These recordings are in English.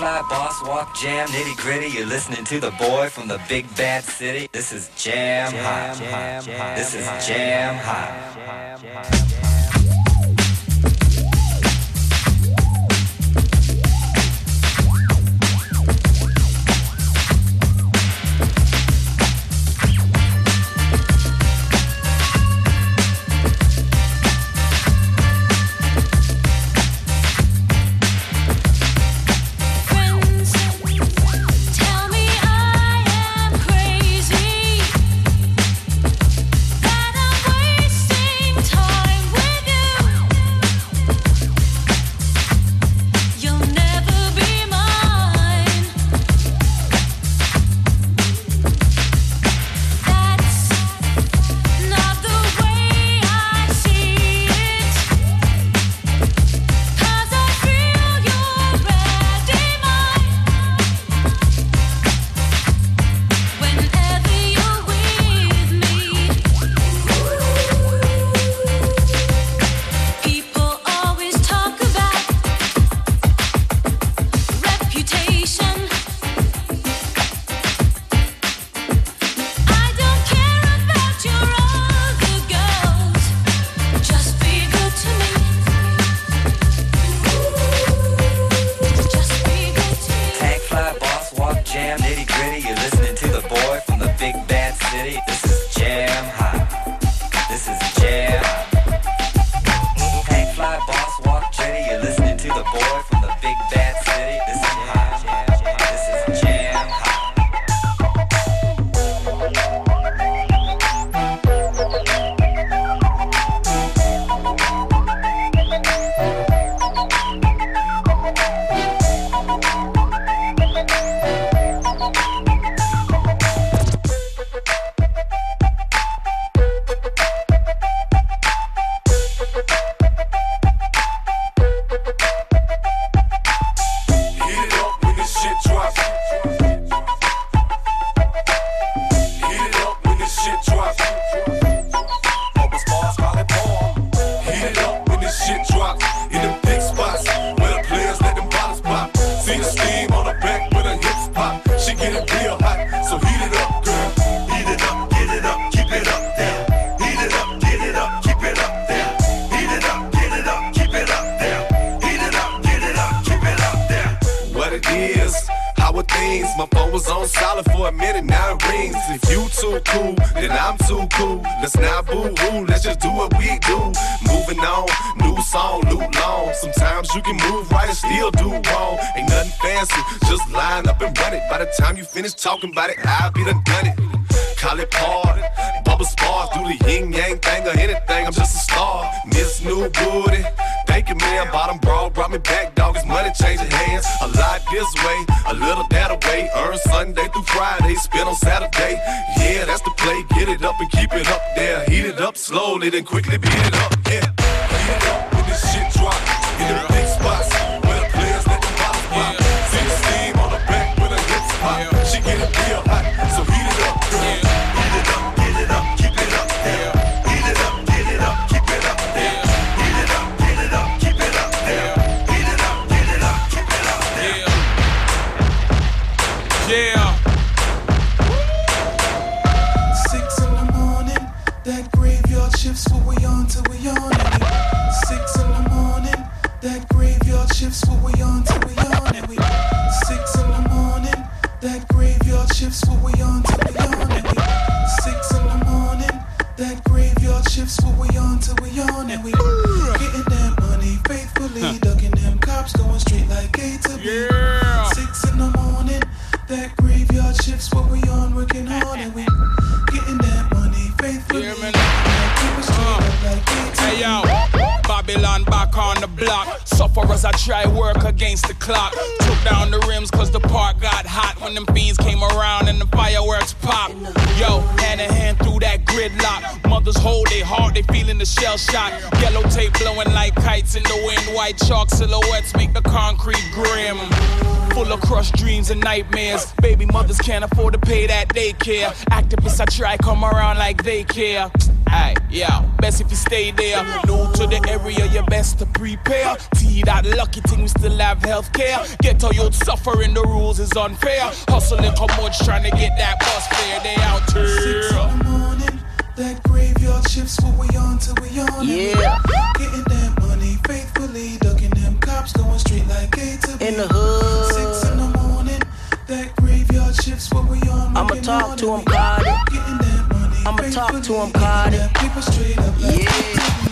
fly, boss, walk, jam, nitty gritty. You're listening to the boy from the big bad city. This is jam, jam hot. Jam, hot. This is jam, hot. care. Activists, I try come around like they care. Aye, yeah, best if you stay there. New to the area, you best to prepare. See that lucky thing, we still have healthcare. Get to youth suffering, the rules is unfair. Hustling, come on, trying to get that bus fare. They out here. Six in the morning, that graveyard shifts, what we on till we on. Yeah. Getting that money faithfully, ducking them cops, going straight like A to B. In the hood. To 'em, faithfully, Cardi. getting that straight up Yeah. Yeah.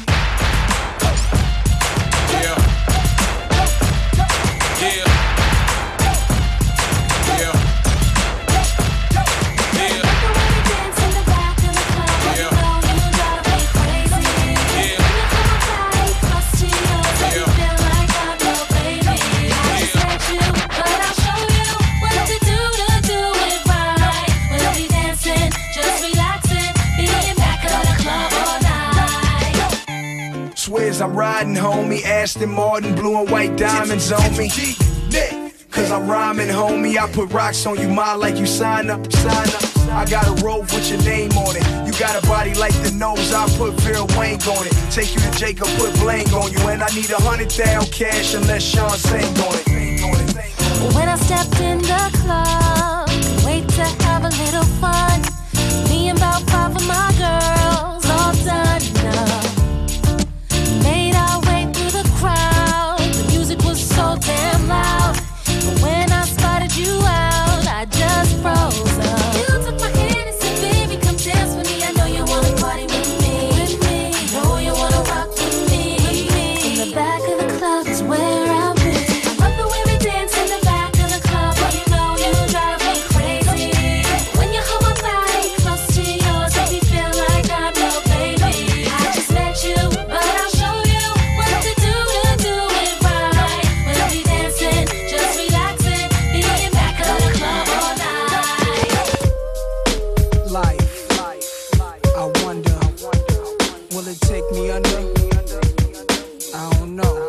Riding, homie. Aston Martin, blue and white diamonds on me. Cause I'm rhyming, homie. I put rocks on you, ma, like you sign up, sign up. I got a robe with your name on it. You got a body like the nose, I put Vera Wang on it. Take you to Jacob, put bling on you. And I need a hundred thousand cash unless Sean sang on it. When I stepped in the club, wait to have a little fun. Me and about five of my girls take me under? I don't know.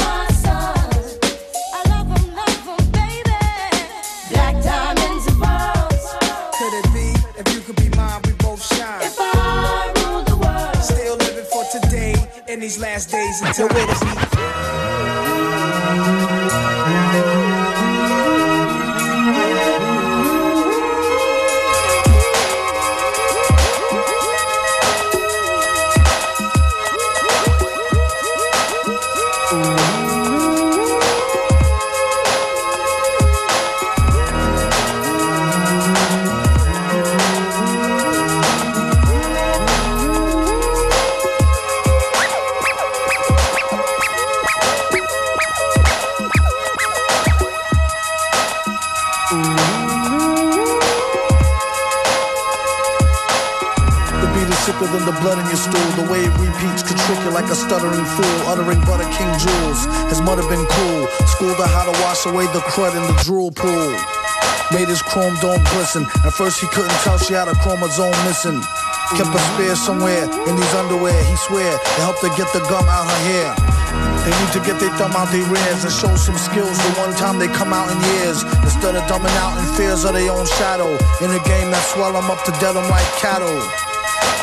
these last days until it is. The the blood in your stool. The way it repeats could trick you like a stuttering fool. Uttering butter king jewels. His mother been cool. Schooled her how to wash away the crud in the drool pool. Made his chrome dome glisten. At first he couldn't tell she had a chromosome missing. Kept a spare somewhere in these underwear. He swear to help her get the gum out her hair. They need to get their thumb out their rears and show some skills the one time they come out in years. Instead of dumbing out in fears of their own shadow. In a game that swell them up to dead them like cattle.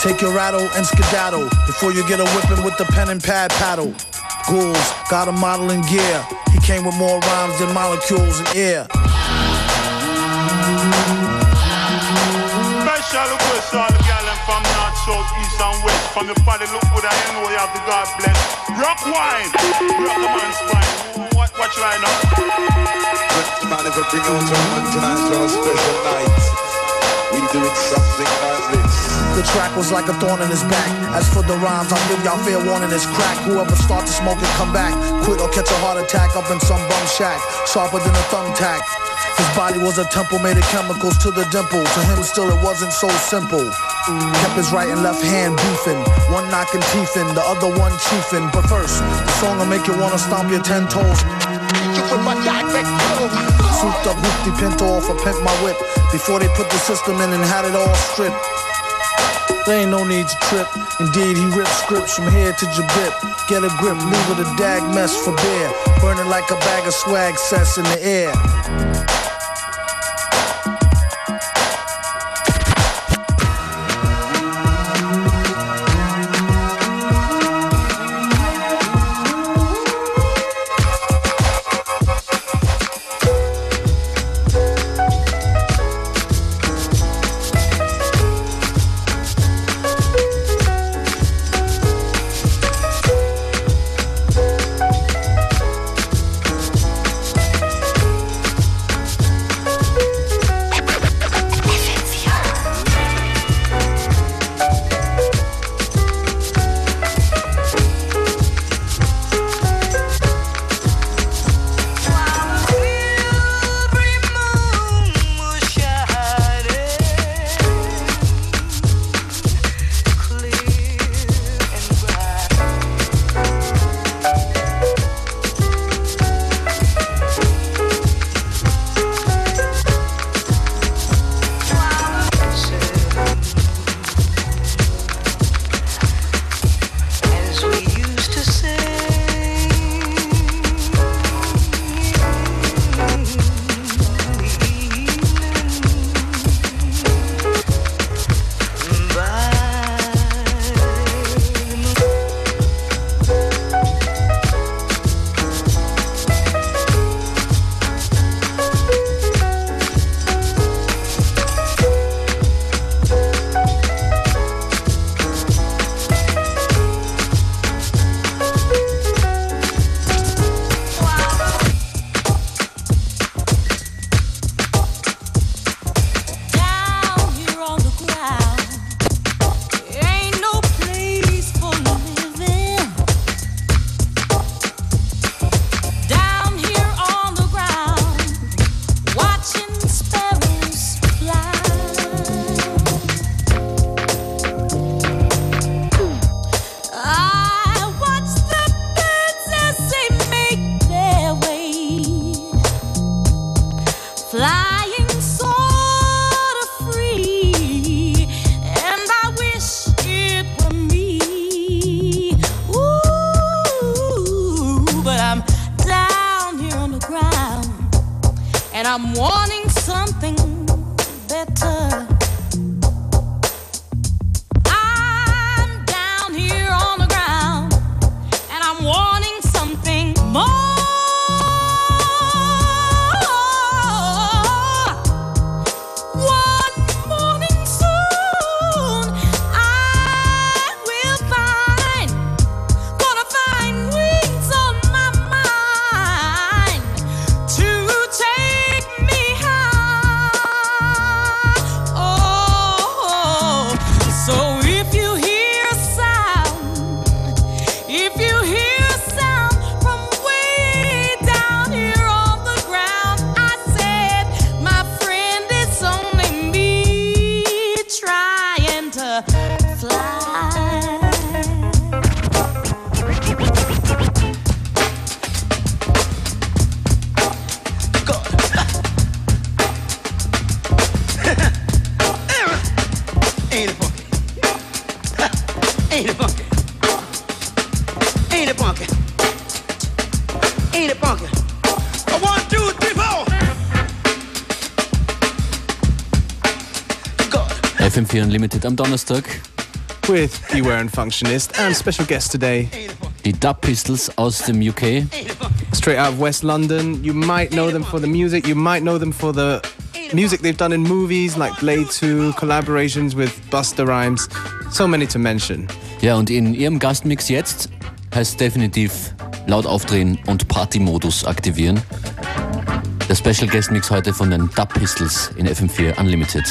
Take your rattle and skedaddle before you get a whipping with the pen and pad paddle. Ghouls got a model in gear. He came with more rhymes than molecules in air. Special request all the gal them from north, south, east and west. From your body look good, I know you have the God bless. Rock wine, rock a man's spine. What, watch right now. Man, if I bring out a man tonight's our special night. we doing something like this. The track was like a thorn in his back. As for the rhymes, I'll give y'all fair warning. It's crack. Whoever start to smoke it, come back. Quit or catch a heart attack up in some bum shack, sharper than a thumbtack. His body was a temple made of chemicals to the dimple. To him, still it wasn't so simple. Kept his right and left hand beefing, one knocking teeth in, the other one chiefing. But first, the song will make you wanna stomp your ten toes. Souped up hoopty pinto off a pimp my whip before they put the system in and had it all stripped. Ain't no need to trip. Indeed, he ripped scripts from here to Jabip. Get a grip, leave it a dag mess for beer. Burning like a bag of swag sets in the air. FM4 Unlimited am Donnerstag. With Beware and Functionist and special guest today. Die Dub Pistols aus dem UK. Straight out of West London. You might know them for the music, you might know them for the music they've done in movies like Blade 2, collaborations with Busta Rhymes. So many to mention. Ja, und in ihrem Gastmix jetzt heißt definitiv laut aufdrehen und Partymodus aktivieren. Der Special Guest Mix heute von den Dub Pistols in FM4 Unlimited.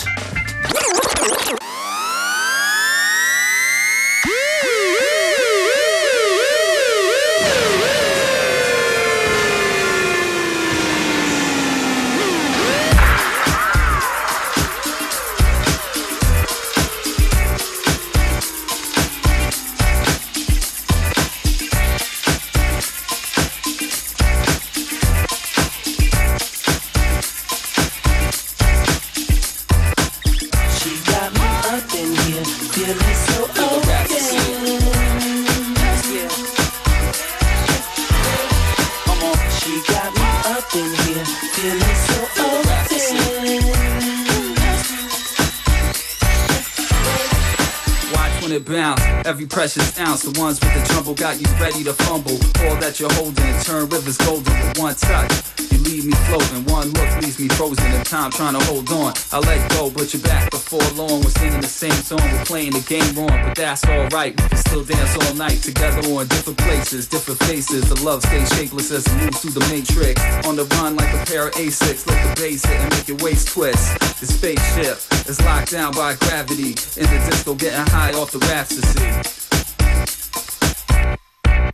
Precious ounce. The ones with the trouble got you ready to fumble. All that you're holding, turn rivers golden with one touch. You leave me floating, one look leaves me frozen. In time trying to hold on, I let go, but you're back before long. We're singing the same song, we're playing the game wrong, but that's alright. We can still dance all night together on different places, different faces. The love stays shapeless as it moves through the matrix. On the run like a pair of A6, let the bass hit and make your waist twist. The spaceship is locked down by gravity. In the disco, getting high off the rhapsody.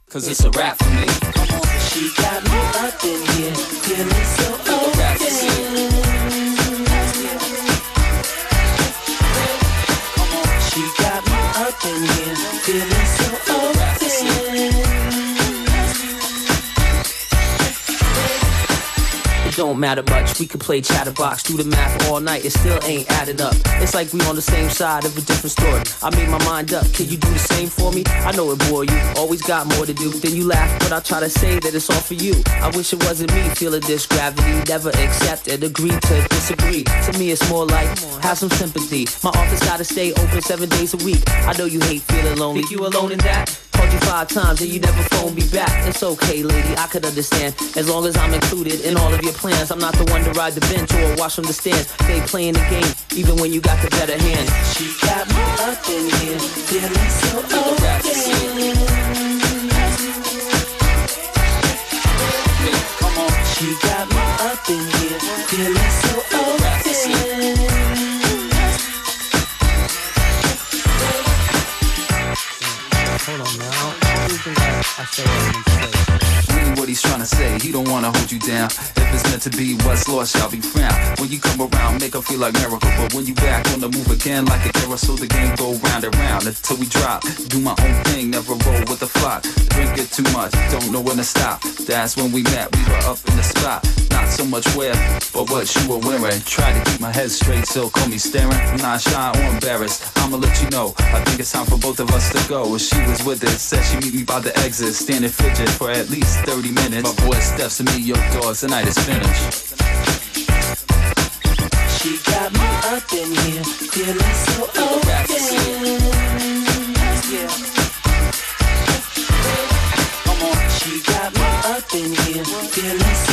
Cause it's a rap for me. She got me up in here, feeling so okay. Don't matter much, we could play chatterbox, do the math all night, it still ain't added up. It's like we on the same side of a different story. I made my mind up, can you do the same for me? I know it bore you, always got more to do. Then you laugh, but I try to say that it's all for you. I wish it wasn't me feeling this gravity, never accept and agree to disagree. To me, it's more like have some sympathy. My office gotta stay open seven days a week. I know you hate feeling lonely. Think you alone in that? Called you five times and you never phoned me back. It's okay, lady, I could understand. As long as I'm included in all of your plans. I'm not the one to ride the bench or watch from the stands. They playing the game, even when you got the better hand. She got me up in here, feeling so okay. Come on. She got me up in here, feeling so okay. Hold on now. Mean what he's trying to say, he don't wanna hold you down. If it's meant to be, what's lost shall be found. When you come around, make her feel like miracle. But when you back on the move again, like a carousel, the game go round and round until we drop. Do my own thing, never roll with the flock. Drink it too much, don't know when to stop. That's when we met, we were up in the spot. Not so much where, but what you were wearing. Try to keep my head straight, so call me staring. Not shy or embarrassed, I'ma let you know. I think it's time for both of us to go. When she was with it, said she me by the exit. Standing fidget for at least 30 minutes. My boy steps to me, your doors, the night is finished. She got me up in here, feeling so. Come on. She got me up in here, feeling so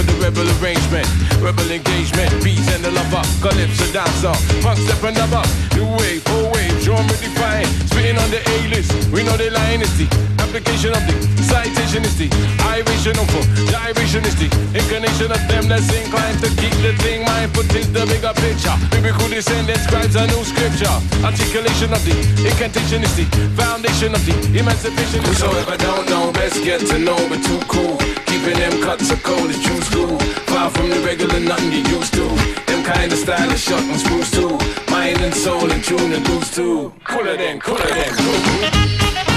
for the rebel arrangement, rebel engagement, beats and the love up, calypso dance off, punk step and up. New wave, old wave, genre define, spitting on the A-list. We know the line is the application of the citation is the iration of gyration is the inclination of them that's inclined to keep the thing mindful is the bigger picture. Biblical descendant scribes a new scripture. Articulation of the incantation is the foundation of the emancipation. Whosoever don't know, best get to know, but too cool. Keeping them cuts of cold as true school. Far from the regular, nothing you used to. Them kind of style is short and spruce too. Mind and soul and tune and loose too. Cooler than, cooler than, cool.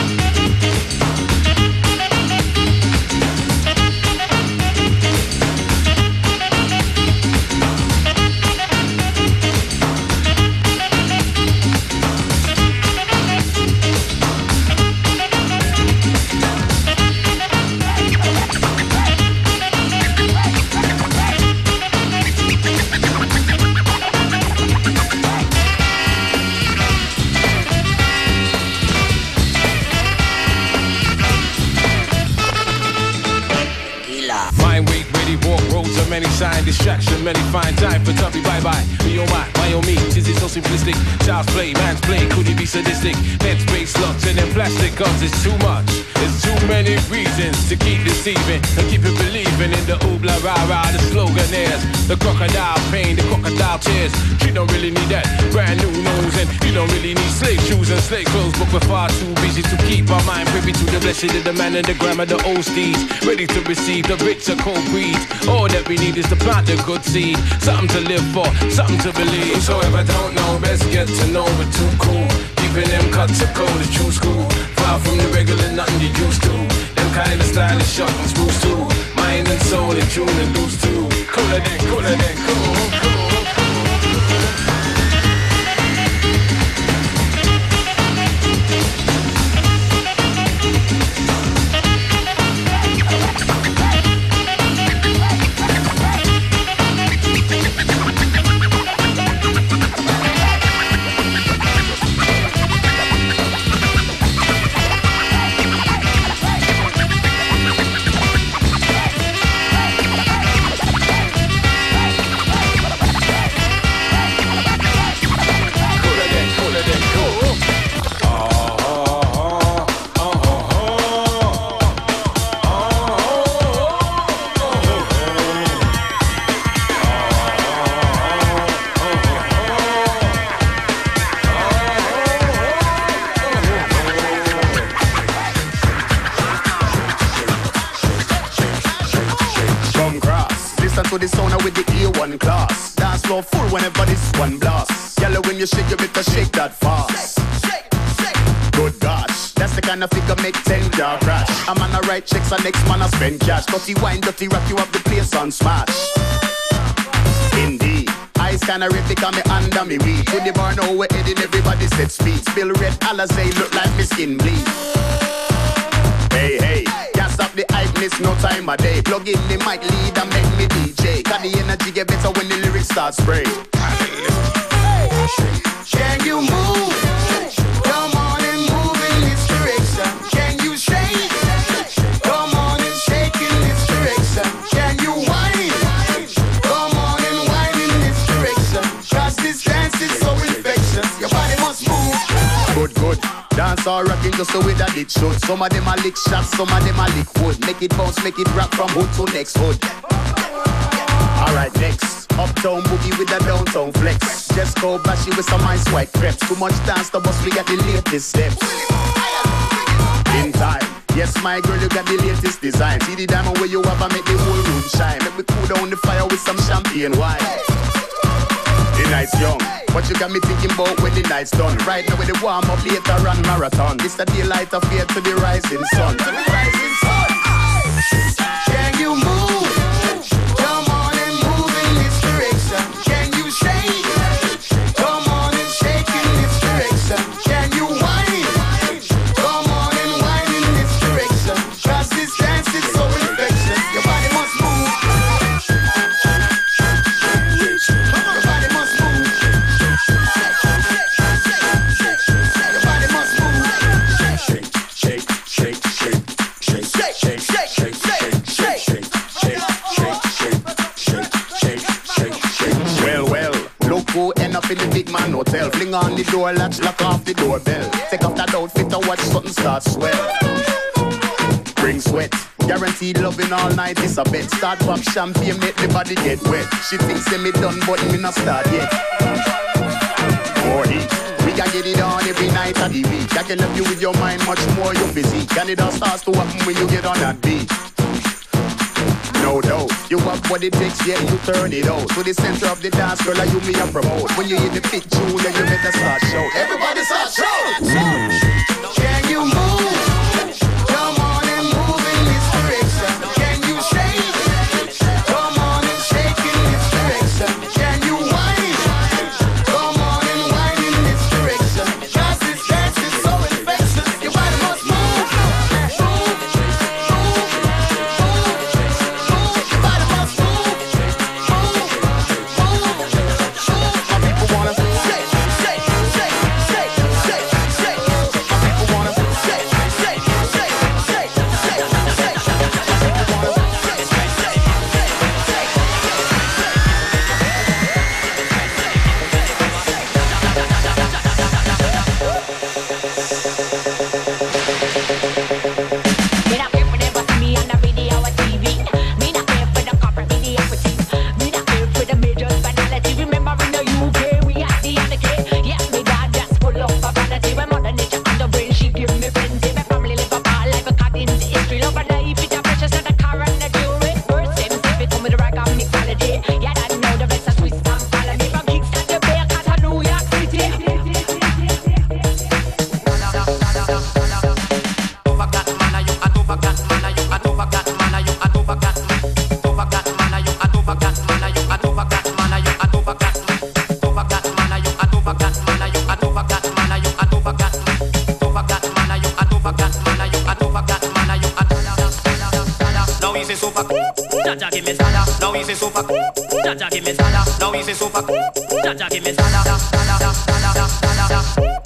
Sign, distraction, many find time for tubby bye bye. Me oh my, my oh me, is it so simplistic? Child's play, man's play, could it be sadistic? Headspace locks and then plastic guns, it's too much. There's too many reasons to keep deceiving and keep it believing in the oobla rah the slogan is the crocodile pain, the crocodile tears. You don't really need that brand new nose and you don't really need slave shoes and slave clothes, but we're far too busy to keep our mind privy to the blessed of the man and the grammar, the old steeds, ready to receive the rich or cold breeds. All that we need is to plant the good seed, something to live for, something to believe. So if I don't know, best get to know, but too cool. Keeping them cuts of cold is true school. Far from the regular, nothing you used to. Them kind of is short and spruce too. Mind and soul and tune and loose too. Cooler than, cooler than cool, Right checks, and next man I spend cash. Dirty wine, dirty rock, you have the place on smash. Indeed. Eyes kinda red because me under me weed. To the bar now we're heading, everybody set speed. Spill red Alizé, look like me skin bleed. Hey, hey, can't stop the hypeness, no time a day. Plug in the mic lead and make me DJ. Cause the energy get better when the lyrics start spray. Just the way that it should. Some of them are lick shots, some of them are lick wood. Make it bounce, make it rock from hood to next hood. Alright, next. Uptown boogie with the downtown flex. Just go bashy with some ice white crepes. Too much dance, the bus, we got the latest steps. In time. Yes, my girl, you got the latest design. See the diamond where you have, I make the whole room shine. Let me cool down the fire with some champagne wine. The night's young, but you got me thinking about when the night's done. Right now with the warm up later run marathon. It's the daylight of fear to the rising sun. To the rising sun. Can you move? Man hotel. Fling on the door latch, lock off the doorbell. Take off that outfit to watch something start swell. Bring sweat, guaranteed loving all night is a bet. Start pop champagne, make the body get wet. She thinks say me done, but me not start yet. More. We can get it on every night of the week. I can help you with your mind much more you busy. Can it all starts to happen when you get on that beat? No doubt, you have what it takes, yeah, you turn it out. To the center of the dance, girl, are you me a promote. When you hear the big tune, then you better start shout. Everybody start shout! Mm. Can you move? Jaja give me stada, now he say so fuck. Jaja give me stada, now he say so fuck. Jaja give me sada, sada, sada, sada, sada, sada.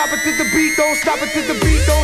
stop it to the beat, don't stop it to the beat, don't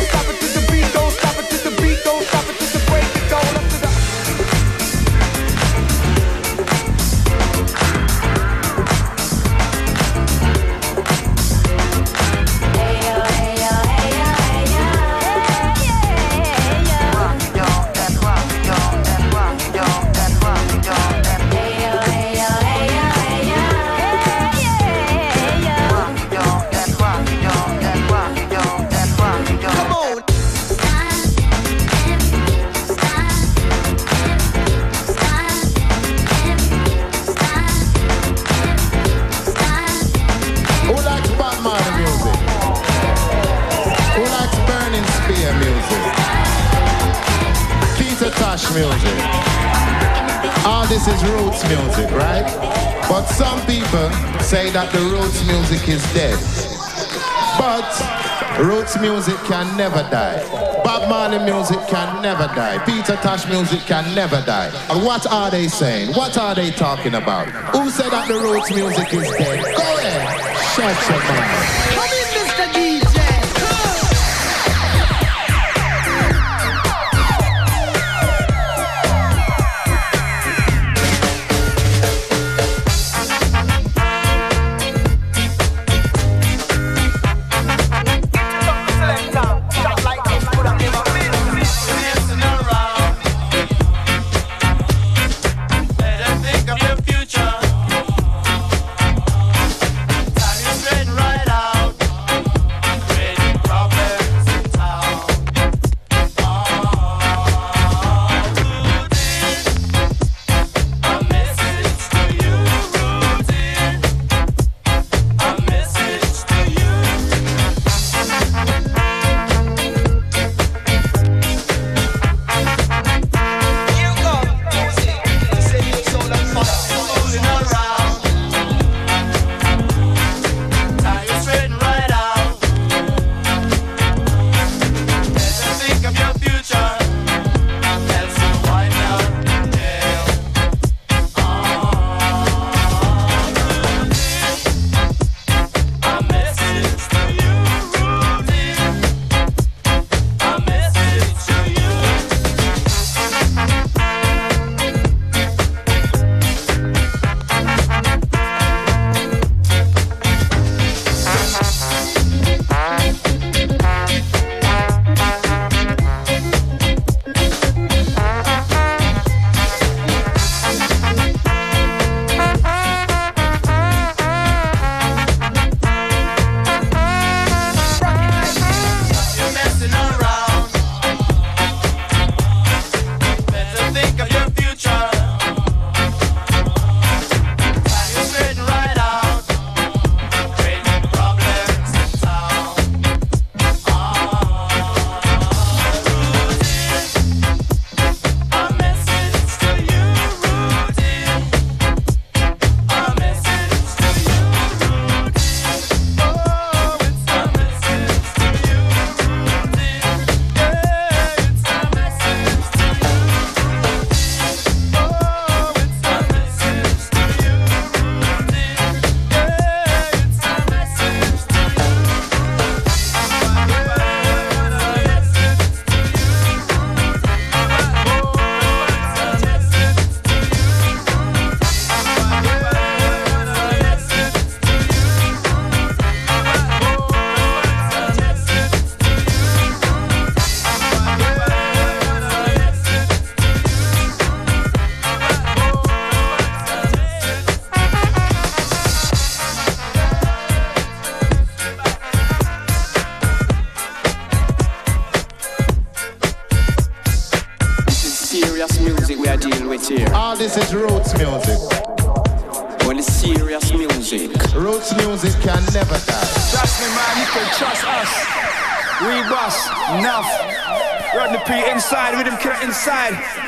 music can never die. Bob Marley music can never die. Peter Tosh music can never die. And what are they saying? What are they talking about? Who said that the roots music is dead? Go ahead. Shut your mouth.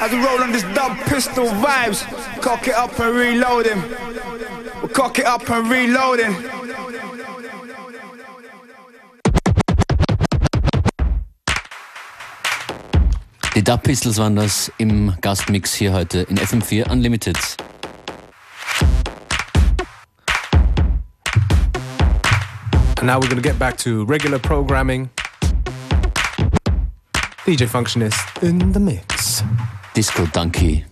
As we roll on this dub pistol vibes. Cock it up and reload him. We cock it up and reload him. Die Dub Pistols waren das im Gastmix hier heute in FM4 Unlimited. And now we're going to get back to regular programming. DJ Functionist in the mix. Disco Donkey.